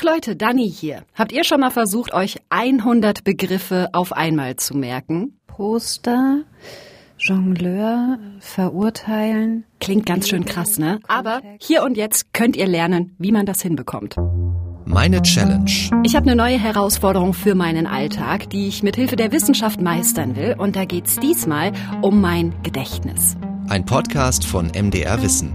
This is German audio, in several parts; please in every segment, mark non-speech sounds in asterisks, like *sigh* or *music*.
Ach Leute, Dani hier. Habt ihr schon mal versucht, euch 100 Begriffe auf einmal zu merken? Poster, Jongleur, verurteilen. Klingt ganz schön krass, ne? Aber hier und jetzt könnt ihr lernen, wie man das hinbekommt. Meine Challenge. Ich habe eine neue Herausforderung für meinen Alltag, die ich mit Hilfe der Wissenschaft meistern will. Und da geht's diesmal um mein Gedächtnis. Ein Podcast von MDR Wissen.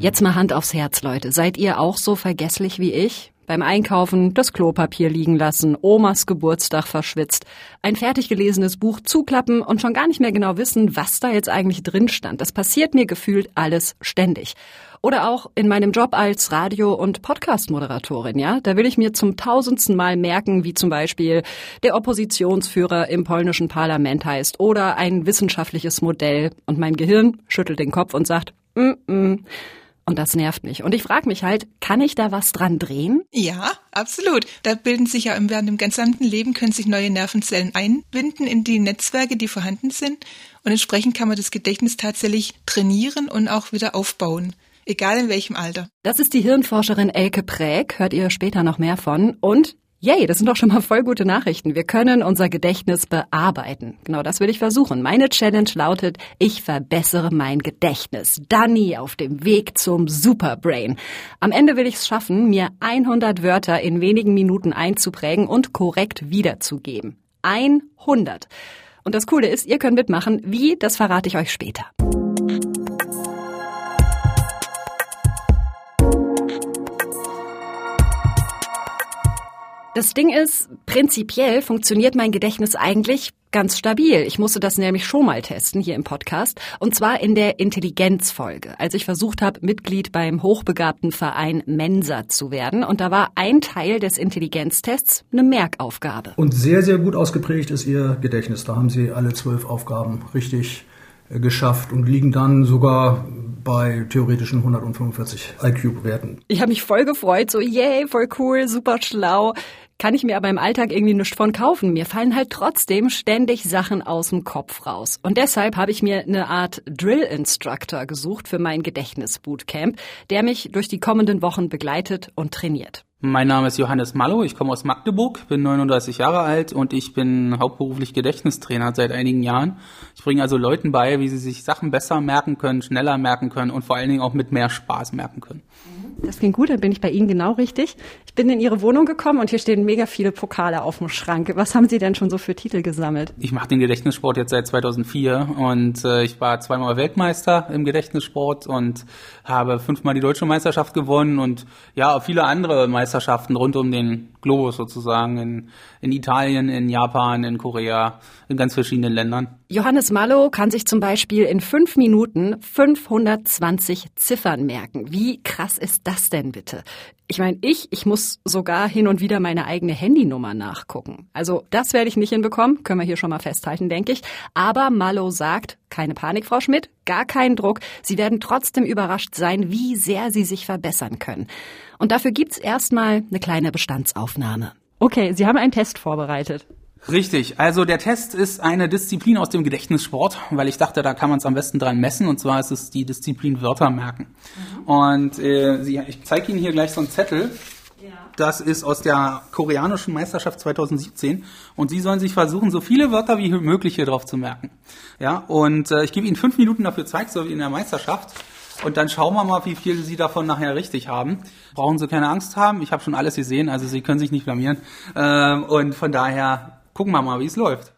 Jetzt mal Hand aufs Herz, Leute. Seid ihr auch so vergesslich wie ich? Beim Einkaufen das Klopapier liegen lassen, Omas Geburtstag verschwitzt, ein fertig gelesenes Buch zuklappen und schon gar nicht mehr genau wissen, was da jetzt eigentlich drin stand. Das passiert mir gefühlt alles ständig. Oder auch in meinem Job als Radio- und Podcast-Moderatorin, ja. Da will ich mir zum tausendsten Mal merken, wie zum Beispiel der Oppositionsführer im polnischen Parlament heißt oder ein wissenschaftliches Modell. Und mein Gehirn schüttelt den Kopf und sagt, mm -mm. Und das nervt mich. Und ich frage mich halt, kann ich da was dran drehen? Ja, absolut. Da bilden sich ja während dem gesamten Leben können sich neue Nervenzellen einbinden in die Netzwerke, die vorhanden sind. Und entsprechend kann man das Gedächtnis tatsächlich trainieren und auch wieder aufbauen. Egal in welchem Alter. Das ist die Hirnforscherin Elke Präg, hört ihr später noch mehr von. Und Yay, das sind doch schon mal voll gute Nachrichten. Wir können unser Gedächtnis bearbeiten. Genau das will ich versuchen. Meine Challenge lautet, ich verbessere mein Gedächtnis. Danny auf dem Weg zum Superbrain. Am Ende will ich es schaffen, mir 100 Wörter in wenigen Minuten einzuprägen und korrekt wiederzugeben. 100. Und das Coole ist, ihr könnt mitmachen. Wie, das verrate ich euch später. Das Ding ist, prinzipiell funktioniert mein Gedächtnis eigentlich ganz stabil. Ich musste das nämlich schon mal testen hier im Podcast. Und zwar in der Intelligenzfolge, als ich versucht habe, Mitglied beim hochbegabten Verein Mensa zu werden. Und da war ein Teil des Intelligenztests eine Merkaufgabe. Und sehr, sehr gut ausgeprägt ist Ihr Gedächtnis. Da haben Sie alle zwölf Aufgaben richtig äh, geschafft und liegen dann sogar bei theoretischen 145 IQ-Werten. Ich habe mich voll gefreut, so yay, voll cool, super schlau kann ich mir aber im Alltag irgendwie nichts von kaufen. Mir fallen halt trotzdem ständig Sachen aus dem Kopf raus. Und deshalb habe ich mir eine Art Drill Instructor gesucht für mein Gedächtnisbootcamp, der mich durch die kommenden Wochen begleitet und trainiert. Mein Name ist Johannes Mallow, ich komme aus Magdeburg, bin 39 Jahre alt und ich bin hauptberuflich Gedächtnistrainer seit einigen Jahren. Ich bringe also Leuten bei, wie sie sich Sachen besser merken können, schneller merken können und vor allen Dingen auch mit mehr Spaß merken können. Das klingt gut, dann bin ich bei Ihnen genau richtig. Ich bin in Ihre Wohnung gekommen und hier stehen mega viele Pokale auf dem Schrank. Was haben Sie denn schon so für Titel gesammelt? Ich mache den Gedächtnissport jetzt seit 2004 und äh, ich war zweimal Weltmeister im Gedächtnissport und habe fünfmal die deutsche Meisterschaft gewonnen und ja, viele andere Meisterschaften Meisterschaften rund um den Globus sozusagen in, in Italien, in Japan, in Korea, in ganz verschiedenen Ländern. Johannes Mallow kann sich zum Beispiel in fünf Minuten 520 Ziffern merken. Wie krass ist das denn bitte? Ich meine, ich, ich muss sogar hin und wieder meine eigene Handynummer nachgucken. Also das werde ich nicht hinbekommen, können wir hier schon mal festhalten, denke ich. Aber Mallow sagt, keine Panik, Frau Schmidt, gar keinen Druck. Sie werden trotzdem überrascht sein, wie sehr Sie sich verbessern können. Und dafür gibt's erstmal eine kleine Bestandsaufnahme. Okay, Sie haben einen Test vorbereitet. Richtig, also der Test ist eine Disziplin aus dem Gedächtnissport, weil ich dachte, da kann man es am besten dran messen, und zwar ist es die Disziplin Wörter merken. Mhm. Und äh, Sie, ich zeige Ihnen hier gleich so einen Zettel. Ja. Das ist aus der koreanischen Meisterschaft 2017 und Sie sollen sich versuchen, so viele Wörter wie möglich hier drauf zu merken. Ja, und äh, ich gebe Ihnen fünf Minuten dafür Zeit, so wie in der Meisterschaft. Und dann schauen wir mal, wie viel Sie davon nachher richtig haben. Brauchen Sie keine Angst haben. Ich habe schon alles gesehen, also Sie können sich nicht blamieren. Ähm, und von daher gucken wir mal, wie es läuft.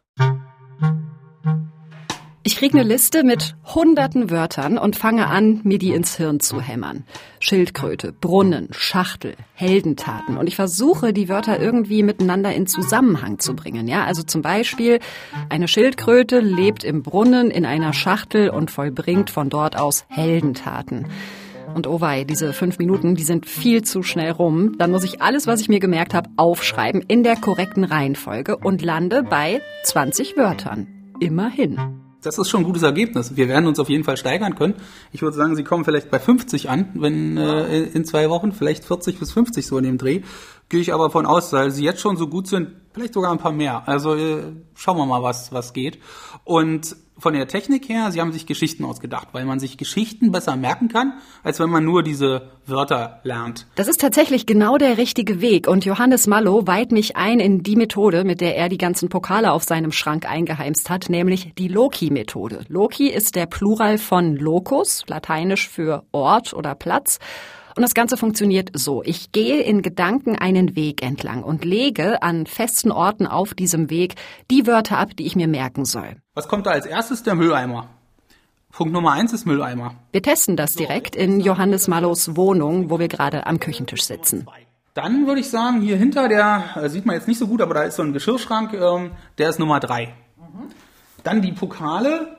Ich kriege eine Liste mit hunderten Wörtern und fange an, mir die ins Hirn zu hämmern. Schildkröte, Brunnen, Schachtel, Heldentaten. Und ich versuche, die Wörter irgendwie miteinander in Zusammenhang zu bringen. Ja, also zum Beispiel, eine Schildkröte lebt im Brunnen in einer Schachtel und vollbringt von dort aus Heldentaten. Und oh wei, diese fünf Minuten, die sind viel zu schnell rum. Dann muss ich alles, was ich mir gemerkt habe, aufschreiben in der korrekten Reihenfolge und lande bei 20 Wörtern. Immerhin. Das ist schon ein gutes Ergebnis. Wir werden uns auf jeden Fall steigern können. Ich würde sagen, Sie kommen vielleicht bei 50 an, wenn äh, in zwei Wochen, vielleicht 40 bis 50 so in dem Dreh. Gehe ich aber von aus, weil Sie jetzt schon so gut sind, vielleicht sogar ein paar mehr. Also äh, schauen wir mal, was was geht. Und von der Technik her, sie haben sich Geschichten ausgedacht, weil man sich Geschichten besser merken kann, als wenn man nur diese Wörter lernt. Das ist tatsächlich genau der richtige Weg und Johannes Mallow weiht mich ein in die Methode, mit der er die ganzen Pokale auf seinem Schrank eingeheimst hat, nämlich die Loki-Methode. Loki ist der Plural von Locus, lateinisch für Ort oder Platz. Und das Ganze funktioniert so. Ich gehe in Gedanken einen Weg entlang und lege an festen Orten auf diesem Weg die Wörter ab, die ich mir merken soll. Was kommt da als erstes? Der Mülleimer. Punkt Nummer eins ist Mülleimer. Wir testen das direkt in Johannes Mallows Wohnung, wo wir gerade am Küchentisch sitzen. Dann würde ich sagen, hier hinter, der äh, sieht man jetzt nicht so gut, aber da ist so ein Geschirrschrank, ähm, der ist Nummer drei. Dann die Pokale,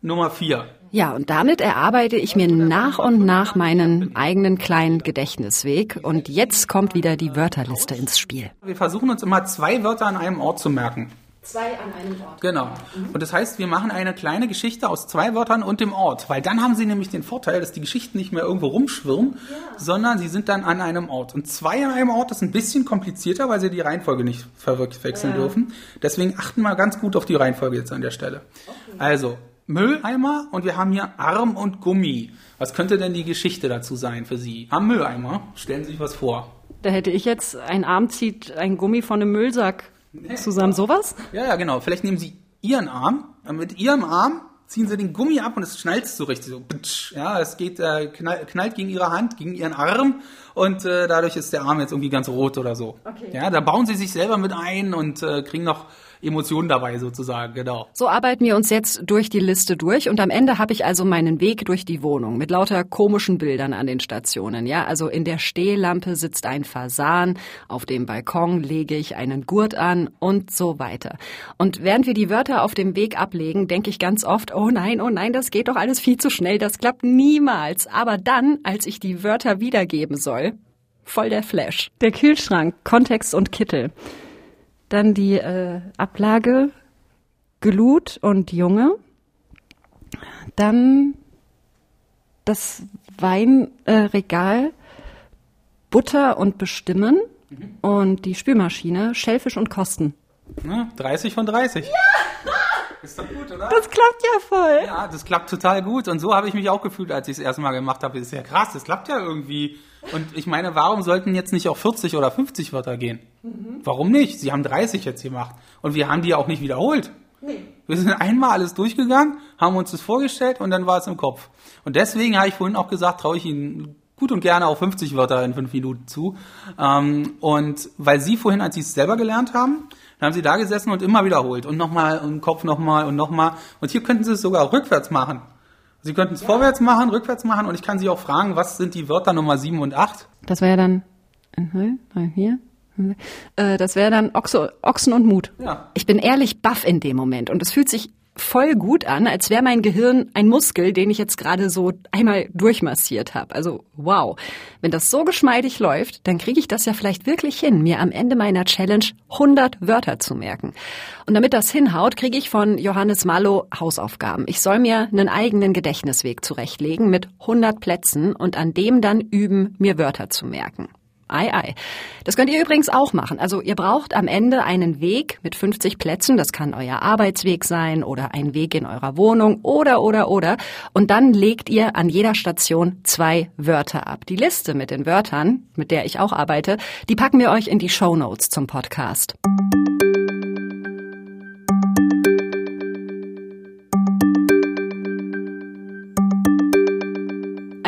Nummer vier. Ja, und damit erarbeite ich mir nach und nach meinen eigenen kleinen Gedächtnisweg. Und jetzt kommt wieder die Wörterliste ins Spiel. Wir versuchen uns immer zwei Wörter an einem Ort zu merken. Zwei an einem Ort. Genau. Und das heißt, wir machen eine kleine Geschichte aus zwei Wörtern und dem Ort, weil dann haben sie nämlich den Vorteil, dass die Geschichten nicht mehr irgendwo rumschwirren, sondern sie sind dann an einem Ort. Und zwei an einem Ort ist ein bisschen komplizierter, weil sie die Reihenfolge nicht verwechseln dürfen. Deswegen achten wir ganz gut auf die Reihenfolge jetzt an der Stelle. Also, Mülleimer und wir haben hier Arm und Gummi. Was könnte denn die Geschichte dazu sein für Sie? Am Mülleimer, stellen Sie sich was vor. Da hätte ich jetzt, ein Arm zieht ein Gummi von einem Müllsack zusammen. Sowas? Ja, ja, genau. Vielleicht nehmen Sie Ihren Arm, mit Ihrem Arm ziehen Sie den Gummi ab und es schnallt so richtig so. Ja, es geht, äh, knall, knallt gegen Ihre Hand, gegen Ihren Arm und äh, dadurch ist der Arm jetzt irgendwie ganz rot oder so. Okay. Ja, da bauen Sie sich selber mit ein und äh, kriegen noch Emotionen dabei sozusagen, genau. So arbeiten wir uns jetzt durch die Liste durch und am Ende habe ich also meinen Weg durch die Wohnung mit lauter komischen Bildern an den Stationen. Ja, also in der Stehlampe sitzt ein Fasan, auf dem Balkon lege ich einen Gurt an und so weiter. Und während wir die Wörter auf dem Weg ablegen, denke ich ganz oft, oh nein, oh nein, das geht doch alles viel zu schnell, das klappt niemals. Aber dann, als ich die Wörter wiedergeben soll, voll der Flash. Der Kühlschrank, Kontext und Kittel. Dann die äh, Ablage Glut und Junge. Dann das Weinregal äh, Butter und Bestimmen. Und die Spülmaschine Schellfisch und Kosten. Ja, 30 von 30. Ja! Ist doch gut, oder? Das klappt ja voll. Ja, das klappt total gut. Und so habe ich mich auch gefühlt, als ich es erstmal gemacht habe. Das ist ja krass, das klappt ja irgendwie. Und ich meine, warum sollten jetzt nicht auch 40 oder 50 Wörter gehen? Warum nicht? Sie haben 30 jetzt gemacht. Und wir haben die ja auch nicht wiederholt. Nee. Wir sind einmal alles durchgegangen, haben uns das vorgestellt und dann war es im Kopf. Und deswegen habe ich vorhin auch gesagt, traue ich Ihnen gut und gerne auch 50 Wörter in fünf Minuten zu. Ähm, und weil Sie vorhin, als Sie es selber gelernt haben, dann haben Sie da gesessen und immer wiederholt und nochmal im Kopf nochmal und nochmal. Und hier könnten Sie es sogar rückwärts machen. Sie könnten es vorwärts machen, rückwärts machen und ich kann Sie auch fragen, was sind die Wörter Nummer 7 und 8? Das wäre dann hier. Äh, Das wäre dann Ochse, Ochsen und Mut. Ja. Ich bin ehrlich baff in dem Moment und es fühlt sich voll gut an, als wäre mein Gehirn ein Muskel, den ich jetzt gerade so einmal durchmassiert habe. Also wow. Wenn das so geschmeidig läuft, dann kriege ich das ja vielleicht wirklich hin, mir am Ende meiner Challenge 100 Wörter zu merken. Und damit das hinhaut, kriege ich von Johannes Mallow Hausaufgaben. Ich soll mir einen eigenen Gedächtnisweg zurechtlegen mit 100 Plätzen und an dem dann üben, mir Wörter zu merken. Ei, ei. Das könnt ihr übrigens auch machen. Also ihr braucht am Ende einen Weg mit 50 Plätzen. Das kann euer Arbeitsweg sein oder ein Weg in eurer Wohnung oder, oder, oder. Und dann legt ihr an jeder Station zwei Wörter ab. Die Liste mit den Wörtern, mit der ich auch arbeite, die packen wir euch in die Show Notes zum Podcast.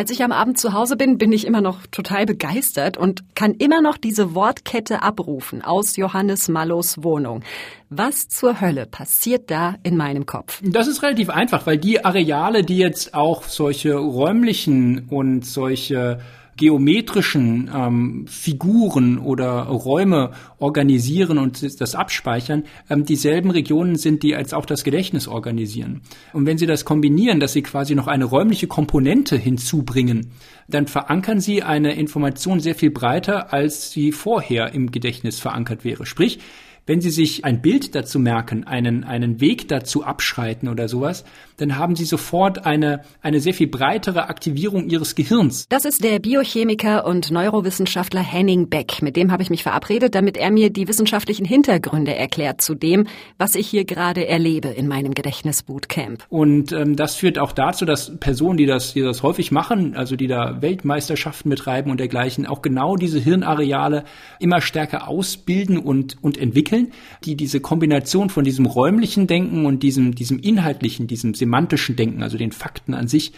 Als ich am Abend zu Hause bin, bin ich immer noch total begeistert und kann immer noch diese Wortkette abrufen aus Johannes Mallows Wohnung. Was zur Hölle passiert da in meinem Kopf? Das ist relativ einfach, weil die Areale, die jetzt auch solche räumlichen und solche geometrischen ähm, Figuren oder Räume organisieren und das abspeichern, ähm, dieselben Regionen sind, die als auch das Gedächtnis organisieren. Und wenn Sie das kombinieren, dass Sie quasi noch eine räumliche Komponente hinzubringen, dann verankern Sie eine Information sehr viel breiter, als sie vorher im Gedächtnis verankert wäre. Sprich, wenn Sie sich ein Bild dazu merken, einen, einen Weg dazu abschreiten oder sowas, dann haben sie sofort eine, eine sehr viel breitere Aktivierung ihres Gehirns. Das ist der Biochemiker und Neurowissenschaftler Henning Beck. Mit dem habe ich mich verabredet, damit er mir die wissenschaftlichen Hintergründe erklärt zu dem, was ich hier gerade erlebe in meinem Gedächtnisbootcamp. Und ähm, das führt auch dazu, dass Personen, die das, die das häufig machen, also die da Weltmeisterschaften betreiben und dergleichen, auch genau diese Hirnareale immer stärker ausbilden und, und entwickeln, die diese Kombination von diesem räumlichen Denken und diesem, diesem inhaltlichen, diesem semantischen Denken, also den Fakten an sich,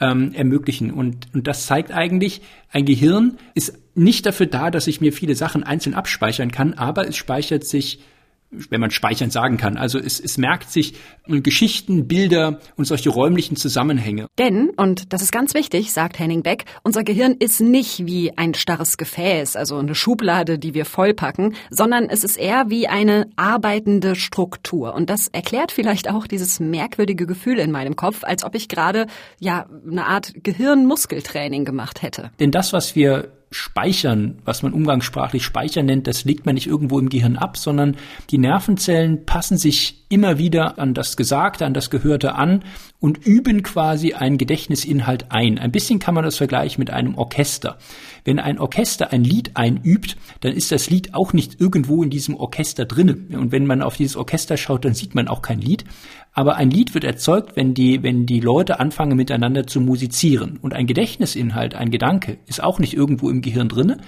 ähm, ermöglichen. Und, und das zeigt eigentlich, ein Gehirn ist nicht dafür da, dass ich mir viele Sachen einzeln abspeichern kann, aber es speichert sich wenn man speichern sagen kann. Also es, es merkt sich Geschichten, Bilder und solche räumlichen Zusammenhänge. Denn, und das ist ganz wichtig, sagt Henning Beck, unser Gehirn ist nicht wie ein starres Gefäß, also eine Schublade, die wir vollpacken, sondern es ist eher wie eine arbeitende Struktur. Und das erklärt vielleicht auch dieses merkwürdige Gefühl in meinem Kopf, als ob ich gerade, ja, eine Art Gehirnmuskeltraining gemacht hätte. Denn das, was wir Speichern, was man umgangssprachlich Speichern nennt, das legt man nicht irgendwo im Gehirn ab, sondern die Nervenzellen passen sich immer wieder an das Gesagte, an das Gehörte an und üben quasi einen Gedächtnisinhalt ein. Ein bisschen kann man das vergleichen mit einem Orchester. Wenn ein Orchester ein Lied einübt, dann ist das Lied auch nicht irgendwo in diesem Orchester drinnen. Und wenn man auf dieses Orchester schaut, dann sieht man auch kein Lied. Aber ein Lied wird erzeugt, wenn die, wenn die Leute anfangen miteinander zu musizieren. Und ein Gedächtnisinhalt, ein Gedanke, ist auch nicht irgendwo im Gehirn drinne,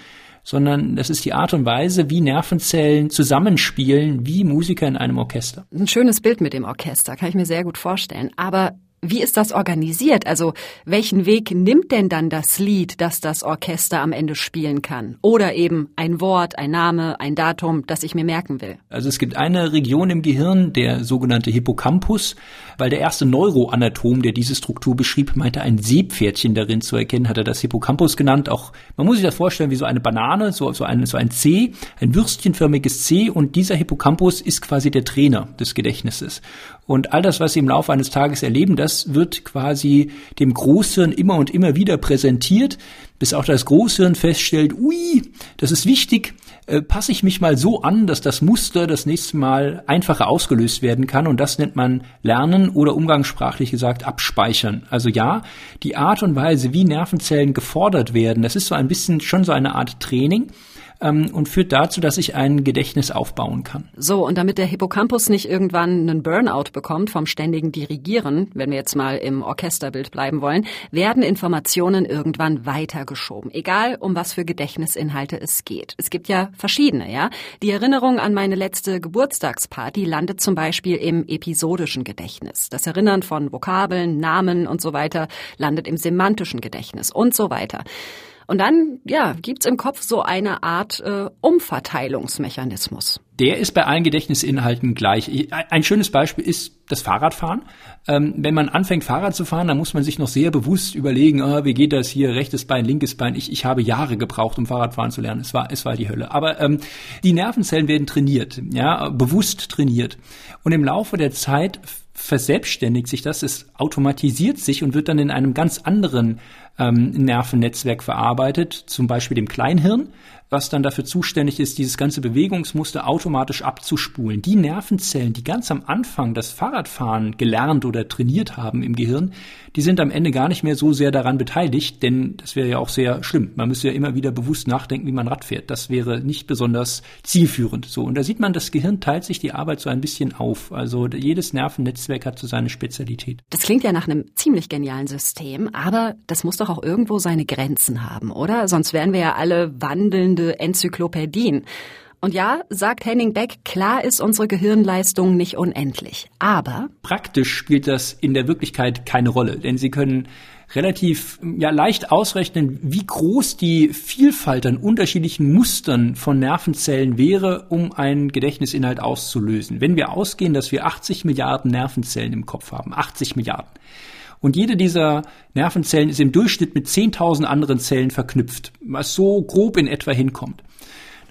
sondern das ist die Art und Weise, wie Nervenzellen zusammenspielen, wie Musiker in einem Orchester. Ein schönes Bild mit dem Orchester, kann ich mir sehr gut vorstellen. Aber wie ist das organisiert? Also welchen Weg nimmt denn dann das Lied, das das Orchester am Ende spielen kann? Oder eben ein Wort, ein Name, ein Datum, das ich mir merken will? Also es gibt eine Region im Gehirn, der sogenannte Hippocampus, weil der erste Neuroanatom, der diese Struktur beschrieb, meinte ein Seepferdchen darin zu erkennen, hat er das Hippocampus genannt. Auch man muss sich das vorstellen wie so eine Banane, so, so, ein, so ein C, ein würstchenförmiges C und dieser Hippocampus ist quasi der Trainer des Gedächtnisses. Und all das, was Sie im Laufe eines Tages erleben, das wird quasi dem Großhirn immer und immer wieder präsentiert, bis auch das Großhirn feststellt, ui, das ist wichtig, äh, passe ich mich mal so an, dass das Muster das nächste Mal einfacher ausgelöst werden kann. Und das nennt man Lernen oder umgangssprachlich gesagt Abspeichern. Also ja, die Art und Weise, wie Nervenzellen gefordert werden, das ist so ein bisschen schon so eine Art Training ähm, und führt dazu, dass ich ein Gedächtnis aufbauen kann. So, und damit der Hippocampus nicht irgendwann einen Burnout bekommt vom ständigen Dirigieren, wenn wir jetzt mal im Orchesterbild bleiben wollen, werden Informationen irgendwann weitergeschoben. Egal, um was für Gedächtnisinhalte es geht. Es gibt ja verschiedene, ja. Die Erinnerung an meine letzte Geburtstagsparty landet zum Beispiel im episodischen Gedächtnis. Das Erinnern von Vokabeln, Namen und so weiter landet im semantischen Gedächtnis und so weiter. Und dann, ja, gibt's im Kopf so eine Art äh, Umverteilungsmechanismus. Der ist bei allen Gedächtnisinhalten gleich. Ein schönes Beispiel ist das Fahrradfahren. Ähm, wenn man anfängt, Fahrrad zu fahren, dann muss man sich noch sehr bewusst überlegen, oh, wie geht das hier, rechtes Bein, linkes Bein. Ich, ich habe Jahre gebraucht, um Fahrradfahren zu lernen. Es war, es war die Hölle. Aber ähm, die Nervenzellen werden trainiert, ja, bewusst trainiert. Und im Laufe der Zeit verselbstständigt sich das, es automatisiert sich und wird dann in einem ganz anderen ähm, Nervennetzwerk verarbeitet, zum Beispiel dem Kleinhirn, was dann dafür zuständig ist, dieses ganze Bewegungsmuster automatisch abzuspulen. Die Nervenzellen, die ganz am Anfang das Fahrradfahren gelernt oder trainiert haben im Gehirn, die sind am Ende gar nicht mehr so sehr daran beteiligt, denn das wäre ja auch sehr schlimm. Man müsste ja immer wieder bewusst nachdenken, wie man Rad fährt. Das wäre nicht besonders zielführend. So. Und da sieht man, das Gehirn teilt sich die Arbeit so ein bisschen auf. Also jedes Nervennetzwerk hat so seine Spezialität. Das klingt ja nach einem ziemlich genialen System, aber das muss doch auch irgendwo seine Grenzen haben, oder? Sonst wären wir ja alle wandelnde Enzyklopädien. Und ja, sagt Henning Beck, klar ist unsere Gehirnleistung nicht unendlich. Aber praktisch spielt das in der Wirklichkeit keine Rolle, denn Sie können relativ ja leicht ausrechnen, wie groß die Vielfalt an unterschiedlichen Mustern von Nervenzellen wäre, um einen Gedächtnisinhalt auszulösen. Wenn wir ausgehen, dass wir 80 Milliarden Nervenzellen im Kopf haben, 80 Milliarden. Und jede dieser Nervenzellen ist im Durchschnitt mit 10.000 anderen Zellen verknüpft, was so grob in etwa hinkommt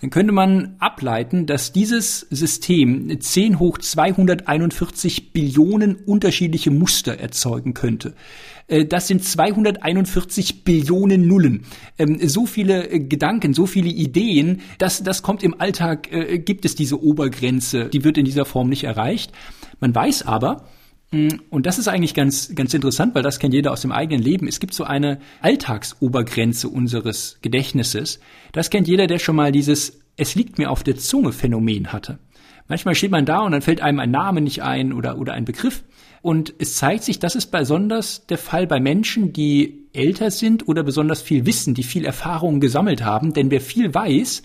dann könnte man ableiten, dass dieses System 10 hoch 241 Billionen unterschiedliche Muster erzeugen könnte. Äh, das sind 241 Billionen Nullen. Ähm, so viele äh, Gedanken, so viele Ideen, das, das kommt im Alltag, äh, gibt es diese Obergrenze, die wird in dieser Form nicht erreicht. Man weiß aber, Und das ist eigentlich ganz, ganz interessant, weil das kennt jeder aus dem eigenen Leben. Es gibt so eine Alltagsobergrenze unseres Gedächtnisses. Das kennt jeder, der schon mal dieses Es liegt mir auf der Zunge Phänomen hatte. Manchmal steht man da und dann fällt einem ein Name nicht ein oder, oder ein Begriff. Und es zeigt sich, das ist besonders der Fall bei Menschen, die älter sind oder besonders viel wissen, die viel Erfahrung gesammelt haben. Denn wer viel weiß,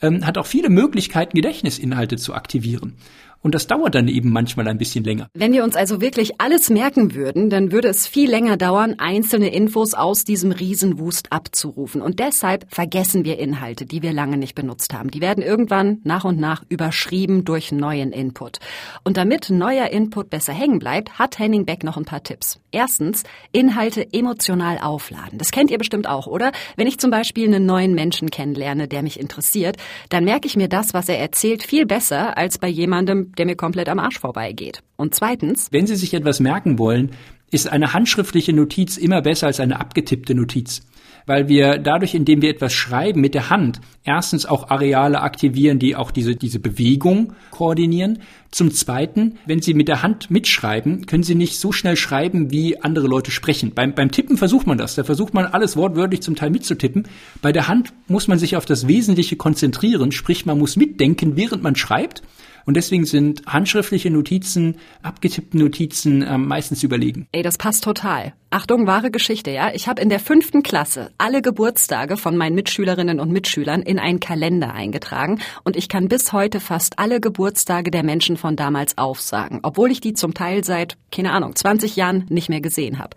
ähm, hat auch viele Möglichkeiten, Gedächtnisinhalte zu aktivieren. Und das dauert dann eben manchmal ein bisschen länger. Wenn wir uns also wirklich alles merken würden, dann würde es viel länger dauern, einzelne Infos aus diesem Riesenwust abzurufen. Und deshalb vergessen wir Inhalte, die wir lange nicht benutzt haben. Die werden irgendwann nach und nach überschrieben durch neuen Input. Und damit neuer Input besser hängen bleibt, hat Henning Beck noch ein paar Tipps. Erstens, Inhalte emotional aufladen. Das kennt ihr bestimmt auch, oder? Wenn ich zum Beispiel einen neuen Menschen kennenlerne, der mich interessiert, dann merke ich mir das, was er erzählt, viel besser als bei jemandem, der mir komplett am Arsch vorbeigeht. Und zweitens, wenn Sie sich etwas merken wollen, ist eine handschriftliche Notiz immer besser als eine abgetippte Notiz weil wir dadurch, indem wir etwas schreiben mit der Hand, erstens auch Areale aktivieren, die auch diese, diese Bewegung koordinieren. Zum Zweiten, wenn Sie mit der Hand mitschreiben, können Sie nicht so schnell schreiben, wie andere Leute sprechen. Beim, beim Tippen versucht man das. Da versucht man alles wortwörtlich zum Teil mitzutippen. Bei der Hand muss man sich auf das Wesentliche konzentrieren, sprich man muss mitdenken, während man schreibt. Und deswegen sind handschriftliche Notizen, abgetippte Notizen ähm, meistens überlegen. Ey, das passt total. Achtung, wahre Geschichte, ja. Ich habe in der fünften Klasse alle Geburtstage von meinen Mitschülerinnen und Mitschülern in einen Kalender eingetragen und ich kann bis heute fast alle Geburtstage der Menschen von damals aufsagen, obwohl ich die zum Teil seit, keine Ahnung, 20 Jahren nicht mehr gesehen habe.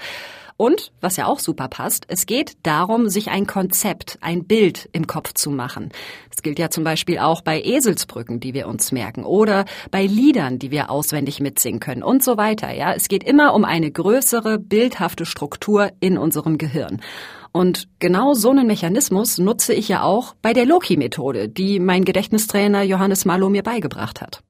Und, was ja auch super passt, es geht darum, sich ein Konzept, ein Bild im Kopf zu machen. Das gilt ja zum Beispiel auch bei Eselsbrücken, die wir uns merken, oder bei Liedern, die wir auswendig mitsingen können und so weiter. Ja, es geht immer um eine größere, bildhafte Struktur in unserem Gehirn. Und genau so einen Mechanismus nutze ich ja auch bei der Loki-Methode, die mein Gedächtnistrainer Johannes Malo mir beigebracht hat.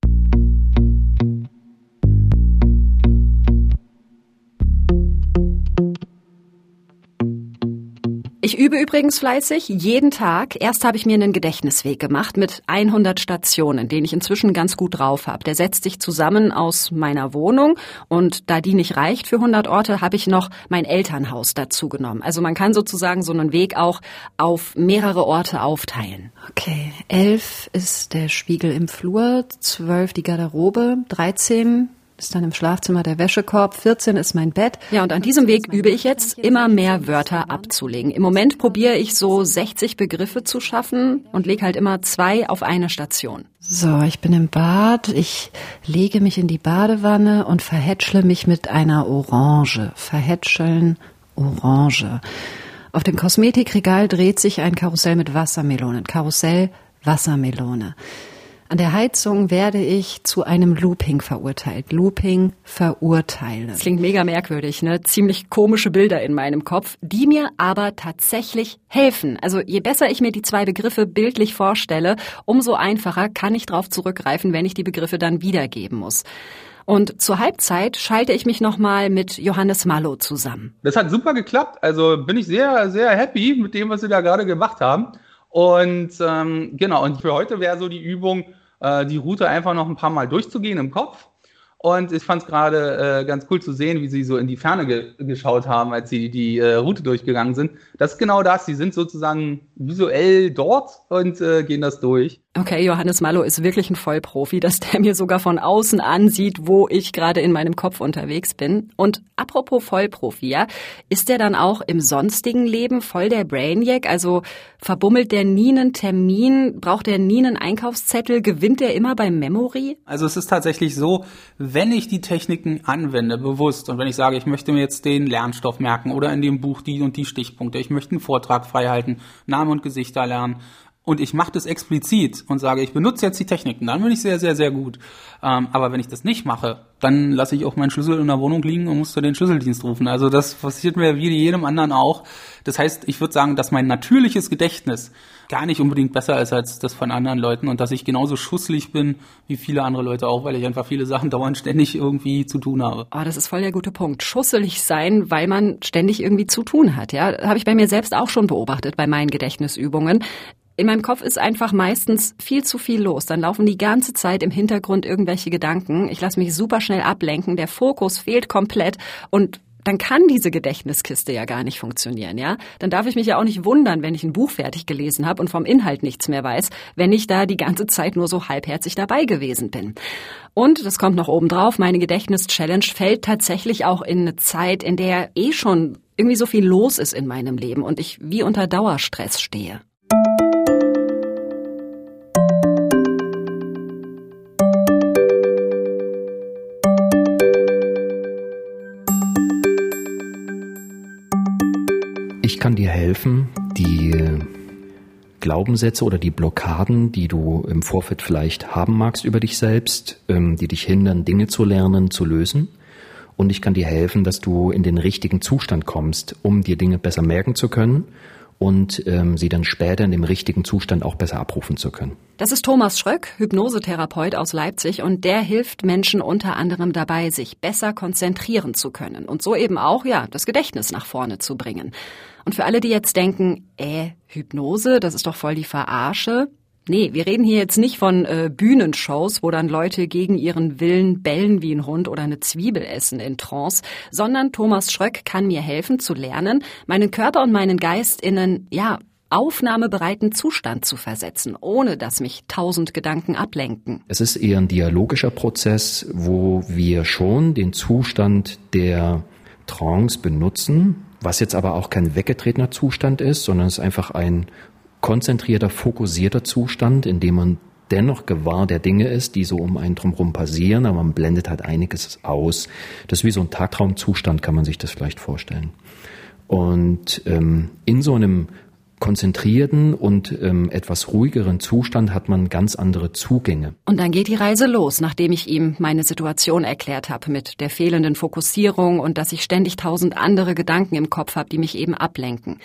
Ich übe übrigens fleißig, jeden Tag. Erst habe ich mir einen Gedächtnisweg gemacht mit 100 Stationen, den ich inzwischen ganz gut drauf habe. Der setzt sich zusammen aus meiner Wohnung und da die nicht reicht für 100 Orte, habe ich noch mein Elternhaus dazu genommen. Also man kann sozusagen so einen Weg auch auf mehrere Orte aufteilen. Okay, elf ist der Spiegel im Flur, zwölf die Garderobe, dreizehn ist dann im Schlafzimmer der Wäschekorb, 14 ist mein Bett. Ja, und an diesem Weg übe ich jetzt, immer mehr Wörter abzulegen. Im Moment probiere ich so 60 Begriffe zu schaffen und lege halt immer zwei auf eine Station. So, ich bin im Bad, ich lege mich in die Badewanne und verhätschle mich mit einer Orange. Verhätscheln, Orange. Auf dem Kosmetikregal dreht sich ein Karussell mit Wassermelonen. Karussell, Wassermelone. An der Heizung werde ich zu einem Looping verurteilt. Looping verurteile. Das klingt mega merkwürdig, ne? Ziemlich komische Bilder in meinem Kopf, die mir aber tatsächlich helfen. Also je besser ich mir die zwei Begriffe bildlich vorstelle, umso einfacher kann ich darauf zurückgreifen, wenn ich die Begriffe dann wiedergeben muss. Und zur Halbzeit schalte ich mich nochmal mit Johannes Mallow zusammen. Das hat super geklappt. Also bin ich sehr, sehr happy mit dem, was Sie da gerade gemacht haben. Und ähm, genau, und für heute wäre so die Übung, äh, die Route einfach noch ein paar Mal durchzugehen im Kopf. Und ich fand es gerade äh, ganz cool zu sehen, wie sie so in die Ferne ge geschaut haben, als sie die äh, Route durchgegangen sind. Das ist genau das. Sie sind sozusagen visuell dort und äh, gehen das durch. Okay, Johannes Mallow ist wirklich ein Vollprofi, dass der mir sogar von außen ansieht, wo ich gerade in meinem Kopf unterwegs bin. Und apropos Vollprofi, ja, ist der dann auch im sonstigen Leben voll der Brainiac? Also verbummelt der nie einen Termin, braucht der nie einen Einkaufszettel, gewinnt der immer beim Memory? Also es ist tatsächlich so, wenn ich die Techniken anwende, bewusst, und wenn ich sage, ich möchte mir jetzt den Lernstoff merken oder in dem Buch die und die Stichpunkte, ich möchte einen Vortrag freihalten, Namen und Gesichter lernen, und ich mache das explizit und sage, ich benutze jetzt die Techniken, dann bin ich sehr, sehr, sehr gut. Ähm, aber wenn ich das nicht mache, dann lasse ich auch meinen Schlüssel in der Wohnung liegen und muss den Schlüsseldienst rufen. Also das passiert mir wie jedem anderen auch. Das heißt, ich würde sagen, dass mein natürliches Gedächtnis gar nicht unbedingt besser ist als das von anderen Leuten und dass ich genauso schusslich bin wie viele andere Leute auch, weil ich einfach viele Sachen *laughs* dauernd ständig irgendwie zu tun habe. Oh, das ist voll der gute Punkt. Schusselig sein, weil man ständig irgendwie zu tun hat. Ja, habe ich bei mir selbst auch schon beobachtet bei meinen Gedächtnisübungen In meinem Kopf ist einfach meistens viel zu viel los. Dann laufen die ganze Zeit im Hintergrund irgendwelche Gedanken. Ich lasse mich super schnell ablenken. Der Fokus fehlt komplett und dann kann diese Gedächtniskiste ja gar nicht funktionieren, ja? Dann darf ich mich ja auch nicht wundern, wenn ich ein Buch fertig gelesen habe und vom Inhalt nichts mehr weiß, wenn ich da die ganze Zeit nur so halbherzig dabei gewesen bin. Und, das kommt noch oben drauf, meine Gedächtnis-Challenge fällt tatsächlich auch in eine Zeit, in der eh schon irgendwie so viel los ist in meinem Leben und ich wie unter Dauerstress stehe. Glaubenssätze oder die Blockaden, die du im Vorfeld vielleicht haben magst über dich selbst, ähm, die dich hindern, Dinge zu lernen, zu lösen. Und ich kann dir helfen, dass du in den richtigen Zustand kommst, um dir Dinge besser merken zu können und ähm, sie dann später in dem richtigen Zustand auch besser abrufen zu können. Das ist Thomas Schröck, Hypnosetherapeut aus Leipzig und der hilft Menschen unter anderem dabei, sich besser konzentrieren zu können und so eben auch ja das Gedächtnis nach vorne zu bringen. Und für alle, die jetzt denken, äh, Hypnose, das ist doch voll die Verarsche. Nee, wir reden hier jetzt nicht von äh, Bühnenshows, wo dann Leute gegen ihren Willen bellen wie ein Hund oder eine Zwiebel essen in Trance, sondern Thomas Schröck kann mir helfen zu lernen, meinen Körper und meinen Geist in einen, ja, aufnahmebereiten Zustand zu versetzen, ohne dass mich tausend Gedanken ablenken. Es ist eher ein dialogischer Prozess, wo wir schon den Zustand der Trance benutzen, was jetzt aber auch kein weggetretener Zustand ist, sondern es ist einfach ein konzentrierter, fokussierter Zustand, in dem man dennoch gewahr der Dinge ist, die so um einen drumherum passieren, aber man blendet halt einiges aus. Das ist wie so ein Tagtraumzustand, kann man sich das vielleicht vorstellen. Und ähm, in so einem konzentrierten und ähm, etwas ruhigeren Zustand hat man ganz andere Zugänge. Und dann geht die Reise los, nachdem ich ihm meine Situation erklärt habe mit der fehlenden Fokussierung und dass ich ständig tausend andere Gedanken im Kopf habe, die mich eben ablenken.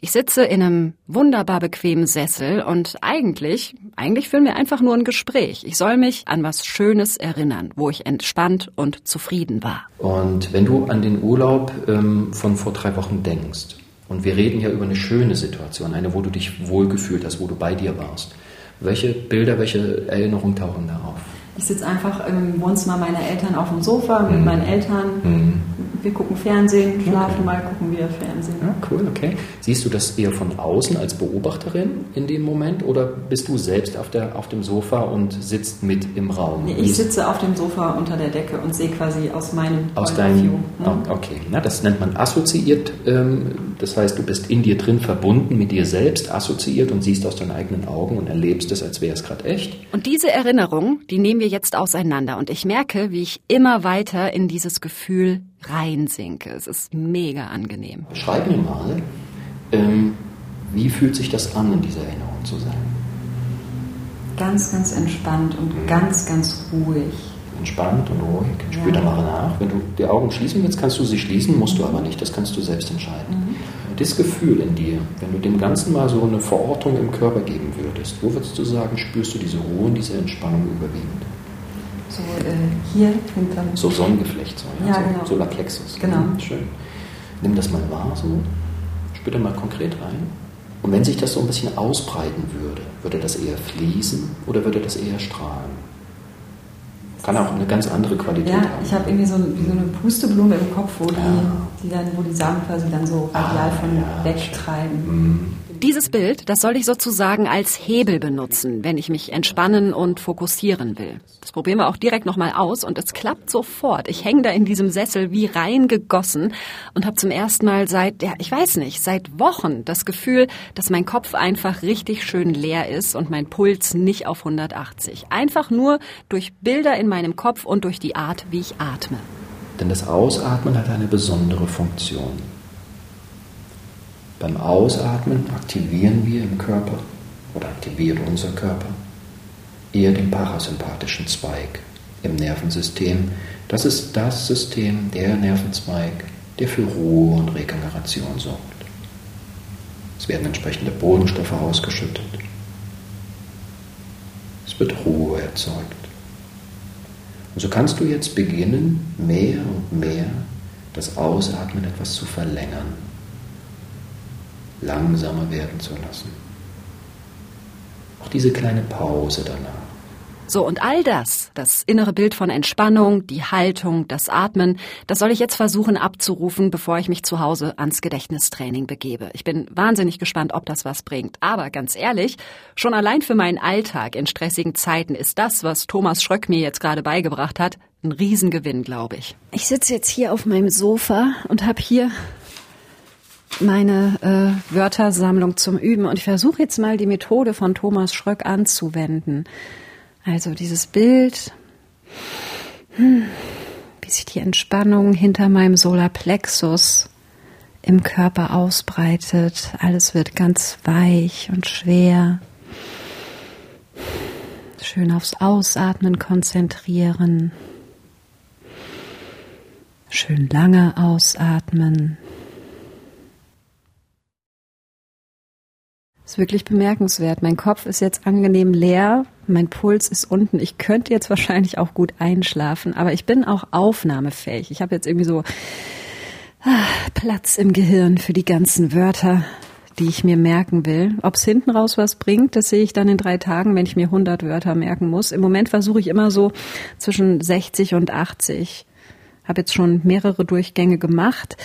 Ich sitze in einem wunderbar bequemen Sessel und eigentlich, eigentlich führen wir einfach nur ein Gespräch. Ich soll mich an was Schönes erinnern, wo ich entspannt und zufrieden war. Und wenn du an den Urlaub ähm, von vor drei Wochen denkst, und wir reden ja über eine schöne Situation, eine, wo du dich wohlgefühlt hast, wo du bei dir warst. Welche Bilder, welche Erinnerungen tauchen da auf? Ich sitze einfach im Wohnzimmer meiner Eltern auf dem Sofa mit mhm. meinen Eltern. Mhm. Wir gucken Fernsehen, schlafen okay. mal, gucken wir Fernsehen. Ja, cool, okay. Siehst du das eher von außen als Beobachterin in dem Moment oder bist du selbst auf, der, auf dem Sofa und sitzt mit im Raum? Nee, ich sitze auf dem Sofa unter der Decke und sehe quasi aus meinem Aus deinem. Mhm. Okay, Na, das nennt man assoziiert. Ähm, das heißt, du bist in dir drin verbunden, mit dir selbst assoziiert und siehst aus deinen eigenen Augen und erlebst es, als wäre es gerade echt. Und diese Erinnerung, die nehmen wir jetzt auseinander und ich merke, wie ich immer weiter in dieses Gefühl reinsinke. Es ist mega angenehm. Schreib mir mal, ähm, wie fühlt sich das an, in dieser Erinnerung zu sein? Ganz, ganz entspannt und mhm. ganz, ganz ruhig. Entspannt und ruhig. Spür ja. da mal nach. Wenn du die Augen schließen willst, kannst du sie schließen, musst du aber nicht. Das kannst du selbst entscheiden. Mhm. Das Gefühl in dir, wenn du dem Ganzen mal so eine Verortung im Körper geben würdest, wo würdest du sagen, spürst du diese Ruhe und diese Entspannung überwiegend? So äh, hier hinterm. So Sonnengeflecht, so, ja, ja so, genau. Solarplexus. Genau. Mhm, schön. Nimm das mal wahr, so. Spür da mal konkret rein. Und wenn sich das so ein bisschen ausbreiten würde, würde das eher fließen oder würde das eher strahlen? Kann auch eine ganz andere Qualität ja, haben. ich habe irgendwie so, eine, so eine Pusteblume im Kopf, wo, ja. die, die dann, wo die Samen quasi dann so radial ah, von ja, wegtreiben. Dieses Bild, das soll ich sozusagen als Hebel benutzen, wenn ich mich entspannen und fokussieren will. Das probieren wir auch direkt nochmal aus und es klappt sofort. Ich hänge da in diesem Sessel wie reingegossen und habe zum ersten Mal seit, ja, ich weiß nicht, seit Wochen das Gefühl, dass mein Kopf einfach richtig schön leer ist und mein Puls nicht auf 180. Einfach nur durch Bilder in meinem Kopf und durch die Art, wie ich atme. Denn das Ausatmen hat eine besondere Funktion. Beim Ausatmen aktivieren wir im Körper oder aktiviert unser Körper eher den parasympathischen Zweig im Nervensystem. Das ist das System, der Nervenzweig, der für Ruhe und Regeneration sorgt. Es werden entsprechende Bodenstoffe ausgeschüttet. Es wird Ruhe erzeugt. Und so kannst du jetzt beginnen, mehr und mehr das Ausatmen etwas zu verlängern langsamer werden zu lassen. Auch diese kleine Pause danach. So, und all das, das innere Bild von Entspannung, die Haltung, das Atmen, das soll ich jetzt versuchen abzurufen, bevor ich mich zu Hause ans Gedächtnistraining begebe. Ich bin wahnsinnig gespannt, ob das was bringt. Aber ganz ehrlich, schon allein für meinen Alltag in stressigen Zeiten ist das, was Thomas Schröck mir jetzt gerade beigebracht hat, ein Riesengewinn, glaube ich. Ich sitze jetzt hier auf meinem Sofa und habe hier meine äh, Wörtersammlung zum Üben und ich versuche jetzt mal die Methode von Thomas Schröck anzuwenden. Also dieses Bild, hm, wie sich die Entspannung hinter meinem Solarplexus im Körper ausbreitet. Alles wird ganz weich und schwer. Schön aufs Ausatmen konzentrieren. Schön lange ausatmen. Ist wirklich bemerkenswert. Mein Kopf ist jetzt angenehm leer, mein Puls ist unten. Ich könnte jetzt wahrscheinlich auch gut einschlafen, aber ich bin auch aufnahmefähig. Ich habe jetzt irgendwie so ah, Platz im Gehirn für die ganzen Wörter, die ich mir merken will. Ob es hinten raus was bringt, das sehe ich dann in drei Tagen, wenn ich mir 100 Wörter merken muss. Im Moment versuche ich immer so zwischen 60 und 80 habe jetzt schon mehrere Durchgänge gemacht.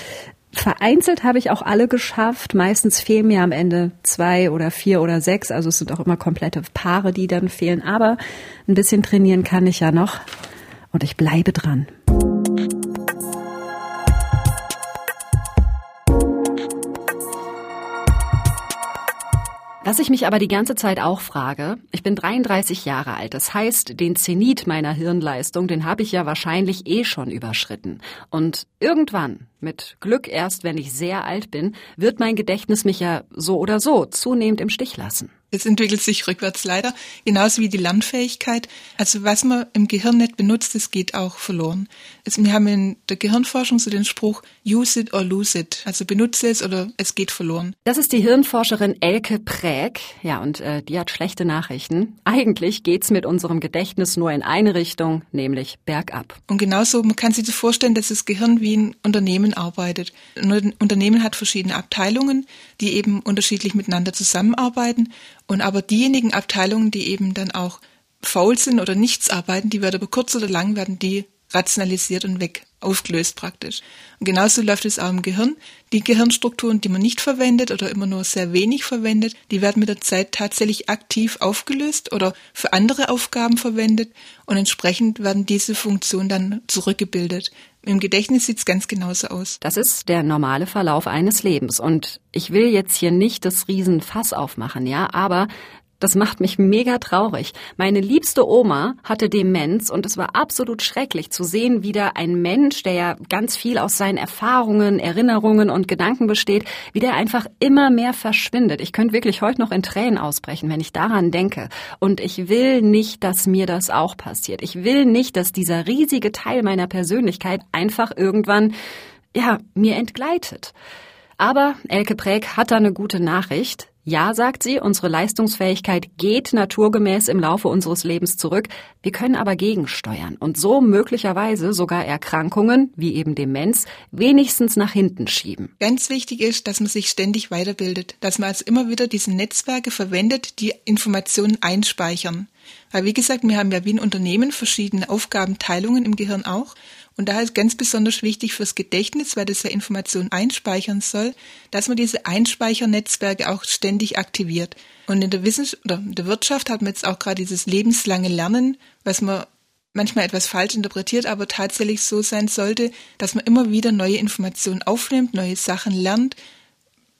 Vereinzelt habe ich auch alle geschafft. Meistens fehlen mir am Ende zwei oder vier oder sechs. Also es sind auch immer komplette Paare, die dann fehlen. Aber ein bisschen trainieren kann ich ja noch. Und ich bleibe dran. Was ich mich aber die ganze Zeit auch frage, ich bin 33 Jahre alt, das heißt, den Zenit meiner Hirnleistung, den habe ich ja wahrscheinlich eh schon überschritten. Und irgendwann, mit Glück erst, wenn ich sehr alt bin, wird mein Gedächtnis mich ja so oder so zunehmend im Stich lassen. Es entwickelt sich rückwärts leider, genauso wie die Lernfähigkeit. Also was man im Gehirn nicht benutzt, das geht auch verloren. Also wir haben in der Gehirnforschung so den Spruch, use it or lose it. Also benutze es oder es geht verloren. Das ist die Hirnforscherin Elke Präg. Ja, und äh, die hat schlechte Nachrichten. Eigentlich geht's mit unserem Gedächtnis nur in eine Richtung, nämlich bergab. Und genauso, man kann sich das vorstellen, dass das Gehirn wie ein Unternehmen arbeitet. Ein Unternehmen hat verschiedene Abteilungen, die eben unterschiedlich miteinander zusammenarbeiten und aber diejenigen Abteilungen, die eben dann auch faul sind oder nichts arbeiten, die werden über kurz oder lang werden die rationalisiert und weg aufgelöst praktisch. Und genauso läuft es auch im Gehirn. Die Gehirnstrukturen, die man nicht verwendet oder immer nur sehr wenig verwendet, die werden mit der Zeit tatsächlich aktiv aufgelöst oder für andere Aufgaben verwendet und entsprechend werden diese Funktionen dann zurückgebildet. Im Gedächtnis sieht's ganz genauso aus. Das ist der normale Verlauf eines Lebens. Und ich will jetzt hier nicht das Riesenfass aufmachen, ja, aber das macht mich mega traurig. Meine liebste Oma hatte Demenz und es war absolut schrecklich zu sehen, wie da ein Mensch, der ja ganz viel aus seinen Erfahrungen, Erinnerungen und Gedanken besteht, wie der einfach immer mehr verschwindet. Ich könnte wirklich heute noch in Tränen ausbrechen, wenn ich daran denke. Und ich will nicht, dass mir das auch passiert. Ich will nicht, dass dieser riesige Teil meiner Persönlichkeit einfach irgendwann, ja, mir entgleitet. Aber Elke Präg hat da eine gute Nachricht. Ja, sagt sie, unsere Leistungsfähigkeit geht naturgemäß im Laufe unseres Lebens zurück. Wir können aber gegensteuern und so möglicherweise sogar Erkrankungen, wie eben Demenz, wenigstens nach hinten schieben. Ganz wichtig ist, dass man sich ständig weiterbildet, dass man also immer wieder diese Netzwerke verwendet, die Informationen einspeichern. Weil wie gesagt, wir haben ja wie ein Unternehmen verschiedene Aufgabenteilungen im Gehirn auch. Und da ist ganz besonders wichtig fürs Gedächtnis, weil das ja Informationen einspeichern soll, dass man diese Einspeichernetzwerke auch ständig aktiviert. Und in der Wissenschaft oder in der Wirtschaft hat man jetzt auch gerade dieses lebenslange Lernen, was man manchmal etwas falsch interpretiert, aber tatsächlich so sein sollte, dass man immer wieder neue Informationen aufnimmt, neue Sachen lernt,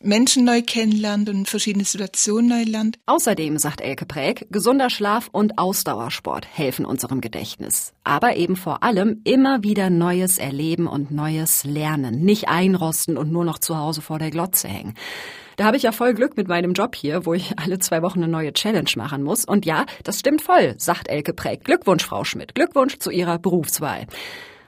Menschen neu kennenlernt und verschiedene Situationen neu lernt. Außerdem, sagt Elke Präg, gesunder Schlaf und Ausdauersport helfen unserem Gedächtnis. Aber eben vor allem immer wieder Neues erleben und Neues lernen. Nicht einrosten und nur noch zu Hause vor der Glotze hängen. Da habe ich ja voll Glück mit meinem Job hier, wo ich alle zwei Wochen eine neue Challenge machen muss. Und ja, das stimmt voll, sagt Elke Präg. Glückwunsch, Frau Schmidt. Glückwunsch zu Ihrer Berufswahl.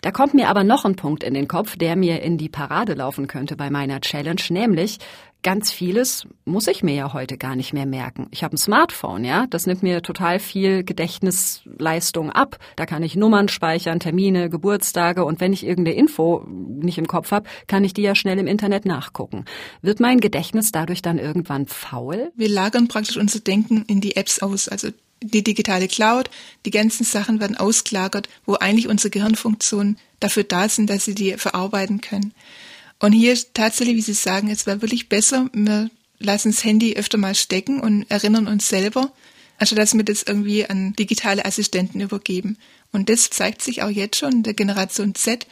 Da kommt mir aber noch ein Punkt in den Kopf, der mir in die Parade laufen könnte bei meiner Challenge, nämlich ganz vieles muss ich mir ja heute gar nicht mehr merken. Ich habe ein Smartphone, ja, das nimmt mir total viel Gedächtnisleistung ab. Da kann ich Nummern speichern, Termine, Geburtstage und wenn ich irgendeine Info nicht im Kopf habe, kann ich die ja schnell im Internet nachgucken. Wird mein Gedächtnis dadurch dann irgendwann faul? Wir lagern praktisch unser Denken in die Apps aus, also die digitale Cloud, die ganzen Sachen werden ausgelagert, wo eigentlich unsere Gehirnfunktionen dafür da sind, dass sie die verarbeiten können. Und hier tatsächlich, wie Sie sagen, es wäre wirklich besser, wir lassen das Handy öfter mal stecken und erinnern uns selber, anstatt dass wir das irgendwie an digitale Assistenten übergeben. Und das zeigt sich auch jetzt schon in der Generation Z,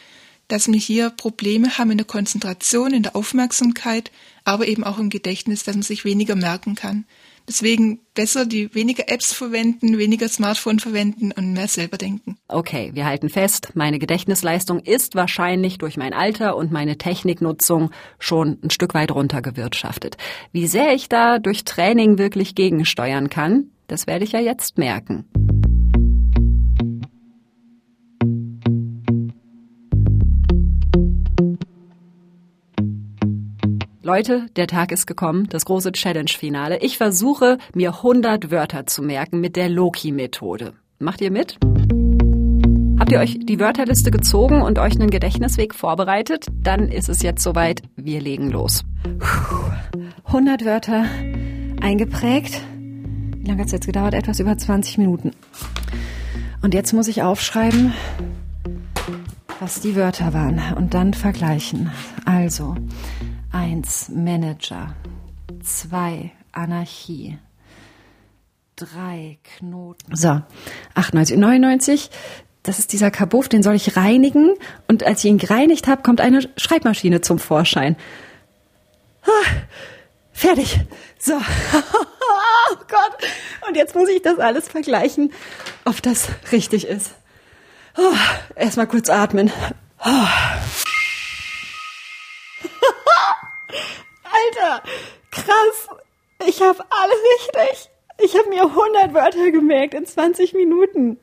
dass wir hier Probleme haben in der Konzentration, in der Aufmerksamkeit, aber eben auch im Gedächtnis, dass man sich weniger merken kann. Deswegen besser die weniger Apps verwenden, weniger Smartphone verwenden und mehr selber denken. Okay, wir halten fest, meine Gedächtnisleistung ist wahrscheinlich durch mein Alter und meine Techniknutzung schon ein Stück weit runtergewirtschaftet. Wie sehr ich da durch Training wirklich gegensteuern kann, das werde ich ja jetzt merken. Leute, der Tag ist gekommen, das große Challenge-Finale. Ich versuche, mir 100 Wörter zu merken mit der Loki-Methode. Macht ihr mit? Habt ihr euch die Wörterliste gezogen und euch einen Gedächtnisweg vorbereitet? Dann ist es jetzt soweit. Wir legen los. 100 Wörter eingeprägt. Wie lange hat es jetzt gedauert? Etwas über 20 Minuten. Und jetzt muss ich aufschreiben, was die Wörter waren und dann vergleichen. Also, 1 Manager, 2 Anarchie, 3 Knoten. So, 98 und 99, das ist dieser Kabuff, den soll ich reinigen und als ich ihn gereinigt habe, kommt eine Schreibmaschine zum Vorschein. Ah, fertig. So. *laughs* oh Gott. Und jetzt muss ich das alles vergleichen, ob das richtig ist. Oh, Erstmal kurz atmen. Oh. Krass. Ich habe alles richtig. Ich habe mir 100 Wörter gemerkt in 20 Minuten.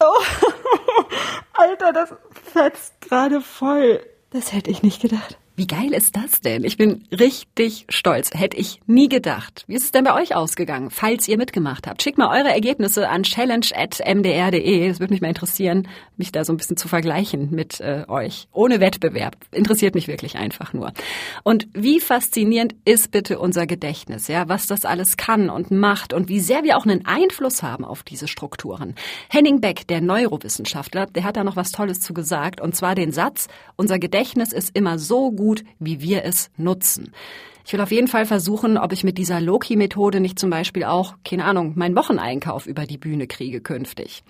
Oh, *laughs* Alter, das fetzt gerade voll. Das hätte ich nicht gedacht. Wie geil ist das denn? Ich bin richtig stolz. Hätte ich nie gedacht. Wie ist es denn bei euch ausgegangen, falls ihr mitgemacht habt? Schickt mal eure Ergebnisse an challenge.mdr.de. Es würde mich mal interessieren, mich da so ein bisschen zu vergleichen mit äh, euch. Ohne Wettbewerb. Interessiert mich wirklich einfach nur. Und wie faszinierend ist bitte unser Gedächtnis, ja? Was das alles kann und macht und wie sehr wir auch einen Einfluss haben auf diese Strukturen. Henning Beck, der Neurowissenschaftler, der hat da noch was Tolles zu gesagt. Und zwar den Satz, unser Gedächtnis ist immer so gut, gut, wie wir es nutzen. Ich will auf jeden Fall versuchen, ob ich mit dieser Loki-Methode nicht zum Beispiel auch, keine Ahnung, meinen Wocheneinkauf über die Bühne kriege künftig.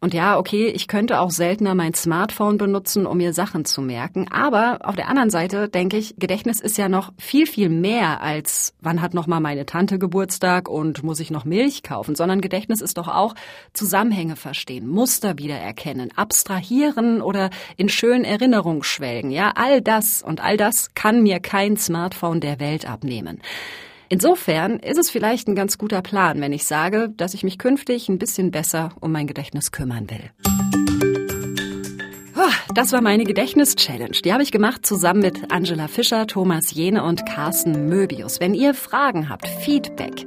Und ja, okay, ich könnte auch seltener mein Smartphone benutzen, um mir Sachen zu merken. Aber auf der anderen Seite denke ich, Gedächtnis ist ja noch viel, viel mehr als, wann hat noch mal meine Tante Geburtstag und muss ich noch Milch kaufen, sondern Gedächtnis ist doch auch Zusammenhänge verstehen, Muster wiedererkennen, abstrahieren oder in schönen Erinnerungen schwelgen. Ja, all das und all das kann mir kein Smartphone der Welt abnehmen. Insofern ist es vielleicht ein ganz guter Plan, wenn ich sage, dass ich mich künftig ein bisschen besser um mein Gedächtnis kümmern will. Ah, das war meine Gedächtnis-Challenge. Die habe ich gemacht zusammen mit Angela Fischer, Thomas Jene und Carsten Möbius. Wenn ihr Fragen habt, Feedback,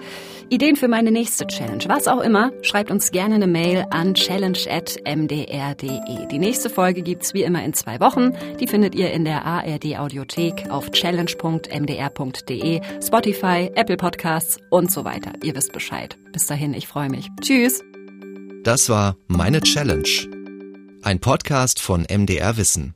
Ideen für meine nächste Challenge, was auch immer, schreibt uns gerne eine Mail an challenge.mdr.de. Die nächste Folge gibt's wie immer in zwei Wochen. Die findet ihr in der ARD Audiothek auf challenge.mdr.de, Spotify, Apple Podcasts und so weiter. Ihr wisst Bescheid. Bis dahin, ich freue mich. Tschüss. Das war Meine Challenge. Ein Podcast von MDR Wissen.